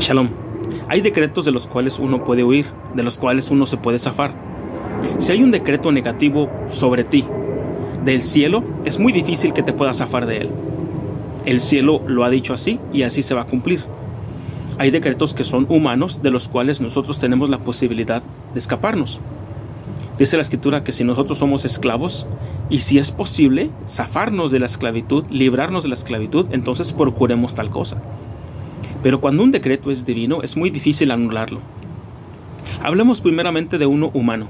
Shalom. Hay decretos de los cuales uno puede huir, de los cuales uno se puede zafar. Si hay un decreto negativo sobre ti del cielo, es muy difícil que te puedas zafar de él. El cielo lo ha dicho así y así se va a cumplir. Hay decretos que son humanos de los cuales nosotros tenemos la posibilidad de escaparnos. Dice la escritura que si nosotros somos esclavos y si es posible zafarnos de la esclavitud, librarnos de la esclavitud, entonces procuremos tal cosa. Pero cuando un decreto es divino, es muy difícil anularlo. Hablemos primeramente de uno humano.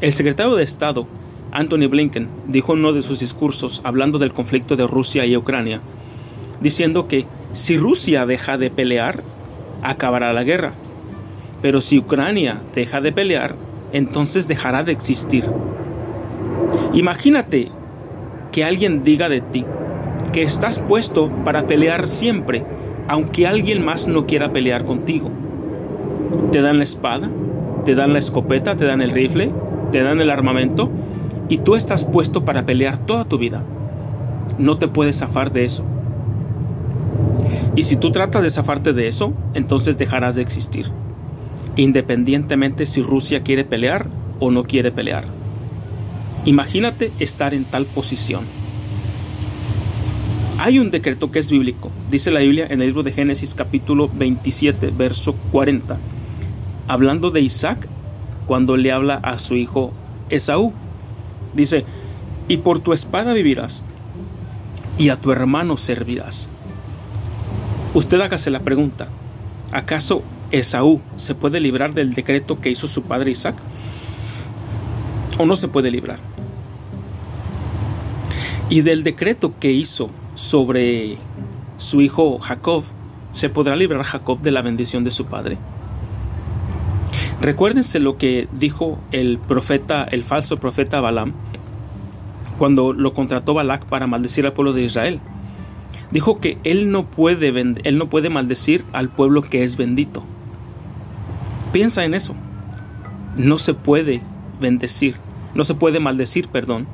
El secretario de Estado, Anthony Blinken, dijo en uno de sus discursos, hablando del conflicto de Rusia y Ucrania, diciendo que si Rusia deja de pelear, acabará la guerra. Pero si Ucrania deja de pelear, entonces dejará de existir. Imagínate que alguien diga de ti que estás puesto para pelear siempre, aunque alguien más no quiera pelear contigo. Te dan la espada, te dan la escopeta, te dan el rifle, te dan el armamento y tú estás puesto para pelear toda tu vida. No te puedes zafar de eso. Y si tú tratas de zafarte de eso, entonces dejarás de existir independientemente si Rusia quiere pelear o no quiere pelear. Imagínate estar en tal posición. Hay un decreto que es bíblico, dice la Biblia en el libro de Génesis capítulo 27, verso 40, hablando de Isaac cuando le habla a su hijo Esaú. Dice, y por tu espada vivirás, y a tu hermano servirás. Usted hágase la pregunta, ¿acaso Esaú se puede librar del decreto que hizo su padre Isaac? ¿O no se puede librar? Y del decreto que hizo sobre su hijo Jacob, ¿se podrá librar Jacob de la bendición de su padre? Recuérdense lo que dijo el profeta, el falso profeta Balaam, cuando lo contrató Balak para maldecir al pueblo de Israel. Dijo que él no puede, él no puede maldecir al pueblo que es bendito. Piensa en eso. No se puede bendecir, no se puede maldecir, perdón,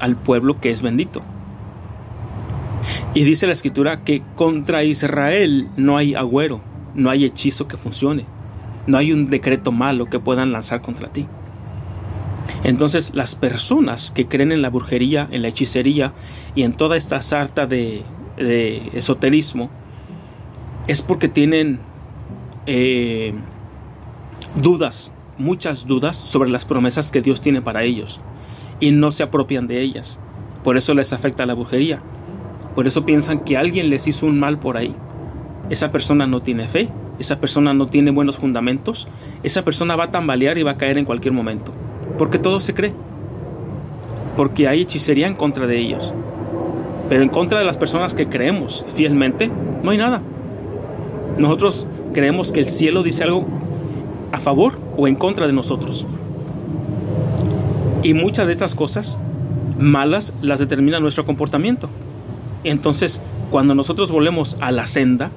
al pueblo que es bendito. Y dice la escritura que contra Israel no hay agüero, no hay hechizo que funcione, no hay un decreto malo que puedan lanzar contra ti. Entonces las personas que creen en la brujería, en la hechicería y en toda esta sarta de, esoterismo, es porque tienen eh, dudas, muchas dudas sobre las promesas que Dios tiene para ellos y no se apropian de ellas. Por eso les afecta la brujería. Por eso piensan que alguien les hizo un mal por ahí. Esa persona no tiene fe, esa persona no tiene buenos fundamentos, esa persona va a tambalear y va a caer en cualquier momento. Porque todo se cree. Porque hay hechicería en contra de ellos. Pero en contra de las personas que creemos fielmente, no hay nada. Nosotros creemos que el cielo dice algo a favor o en contra de nosotros. Y muchas de estas cosas malas las determina nuestro comportamiento. Entonces, cuando nosotros volvemos a la senda,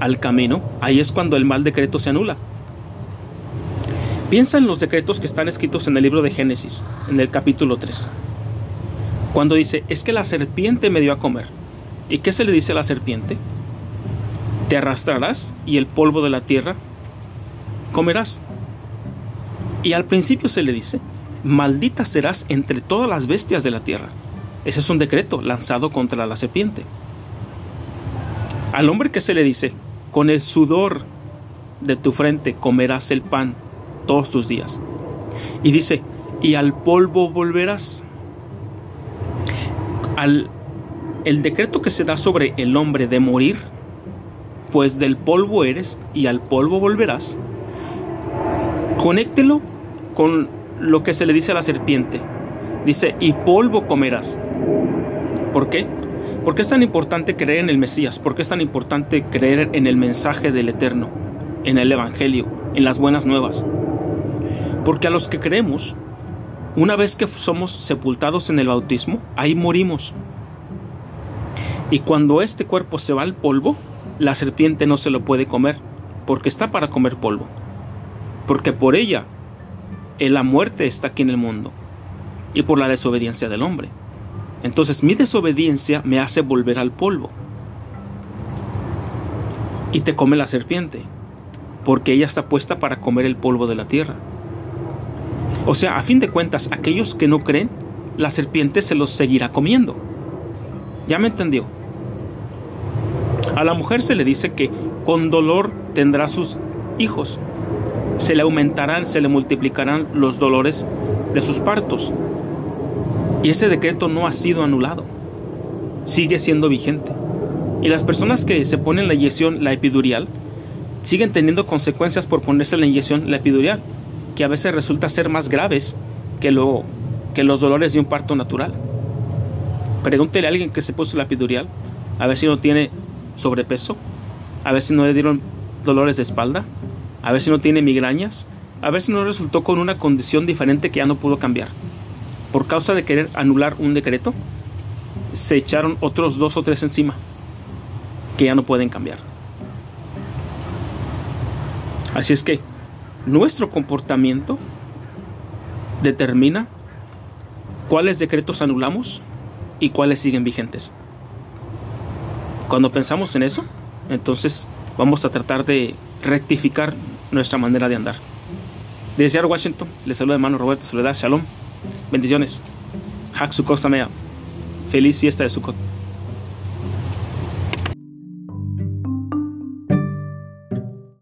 al camino, ahí es cuando el mal decreto se anula. Piensa en los decretos que están escritos en el libro de Génesis, en el capítulo 3. Cuando dice, es que la serpiente me dio a comer. ¿Y qué se le dice a la serpiente? Te arrastrarás y el polvo de la tierra comerás. Y al principio se le dice, maldita serás entre todas las bestias de la tierra. Ese es un decreto lanzado contra la serpiente. Al hombre que se le dice, con el sudor de tu frente comerás el pan todos tus días. Y dice, y al polvo volverás. Al el decreto que se da sobre el hombre de morir, pues del polvo eres y al polvo volverás, Conéctelo con lo que se le dice a la serpiente. Dice, y polvo comerás. ¿Por qué? ¿Por qué es tan importante creer en el Mesías? ¿Por qué es tan importante creer en el mensaje del Eterno, en el Evangelio, en las buenas nuevas? Porque a los que creemos, una vez que somos sepultados en el bautismo, ahí morimos. Y cuando este cuerpo se va al polvo, la serpiente no se lo puede comer, porque está para comer polvo porque por ella la muerte está aquí en el mundo y por la desobediencia del hombre. Entonces mi desobediencia me hace volver al polvo. y te come la serpiente, porque ella está puesta para comer el polvo de la tierra. O sea, a fin de cuentas, aquellos que no creen, la serpiente se los seguirá comiendo. ¿Ya me entendió? A la mujer se le dice que con dolor tendrá sus hijos. Se le aumentarán, se le multiplicarán los dolores de sus partos. Y ese decreto no ha sido anulado. Sigue siendo vigente. Y las personas que se ponen la inyección, la epidurial, siguen teniendo consecuencias por ponerse la inyección, la epidurial, que a veces resulta ser más graves que, lo, que los dolores de un parto natural. Pregúntele a alguien que se puso la epidurial, a ver si no tiene sobrepeso, a ver si no le dieron dolores de espalda, a ver si no tiene migrañas, a ver si no resultó con una condición diferente que ya no pudo cambiar. Por causa de querer anular un decreto, se echaron otros dos o tres encima que ya no pueden cambiar. Así es que nuestro comportamiento determina cuáles decretos anulamos y cuáles siguen vigentes. Cuando pensamos en eso, entonces vamos a tratar de rectificar nuestra manera de andar. Desde Washington, les saluda hermano Roberto Soledad. Shalom. Bendiciones. Hak Sukkot. Feliz fiesta de Sukkot.